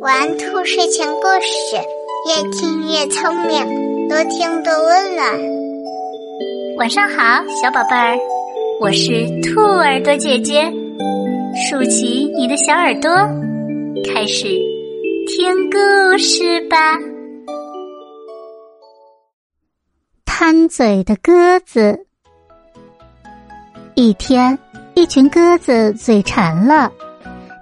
玩兔睡前故事，越听越聪明，多听多温暖。晚上好，小宝贝儿，我是兔耳朵姐姐，竖起你的小耳朵，开始听故事吧。贪嘴的鸽子。一天，一群鸽子嘴馋了。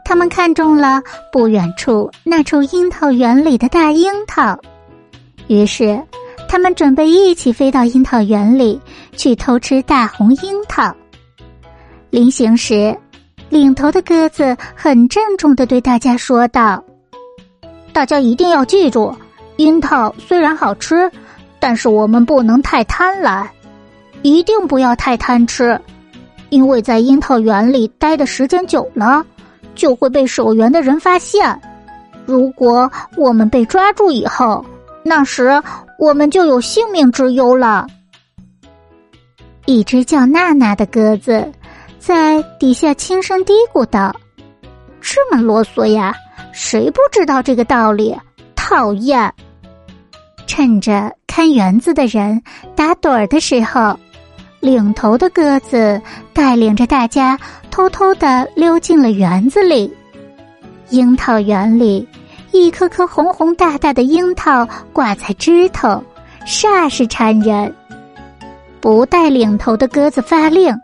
他们看中了不远处那处樱桃园里的大樱桃，于是他们准备一起飞到樱桃园里去偷吃大红樱桃。临行时，领头的鸽子很郑重的对大家说道：“大家一定要记住，樱桃虽然好吃，但是我们不能太贪婪，一定不要太贪吃，因为在樱桃园里待的时间久了。”就会被守园的人发现。如果我们被抓住以后，那时我们就有性命之忧了。一只叫娜娜的鸽子在底下轻声嘀咕道：“这么啰嗦呀，谁不知道这个道理？讨厌！”趁着看园子的人打盹儿的时候。领头的鸽子带领着大家偷偷的溜进了园子里。樱桃园里，一颗颗红红大大的樱桃挂在枝头，煞是馋人。不带领头的鸽子发令，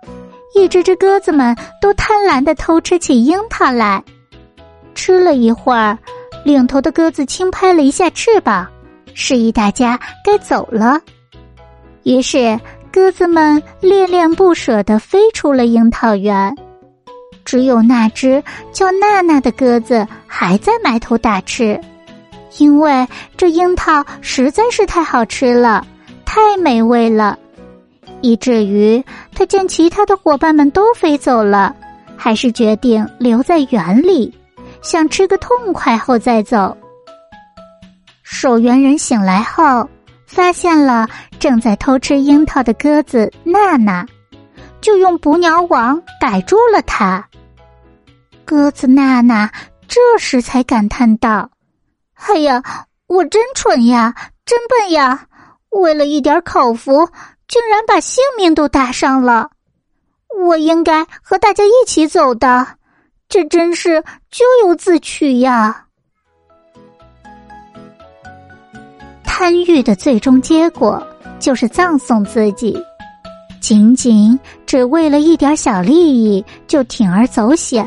一只只鸽子们都贪婪的偷吃起樱桃来。吃了一会儿，领头的鸽子轻拍了一下翅膀，示意大家该走了。于是。鸽子们恋恋不舍的飞出了樱桃园，只有那只叫娜娜的鸽子还在埋头大吃，因为这樱桃实在是太好吃了，太美味了，以至于他见其他的伙伴们都飞走了，还是决定留在园里，想吃个痛快后再走。守园人醒来后。发现了正在偷吃樱桃的鸽子娜娜，就用捕鸟网逮住了它。鸽子娜娜这时才感叹道：“哎呀，我真蠢呀，真笨呀！为了一点口福，竟然把性命都搭上了。我应该和大家一起走的，这真是咎由自取呀。”贪欲的最终结果就是葬送自己，仅仅只为了一点小利益就铤而走险，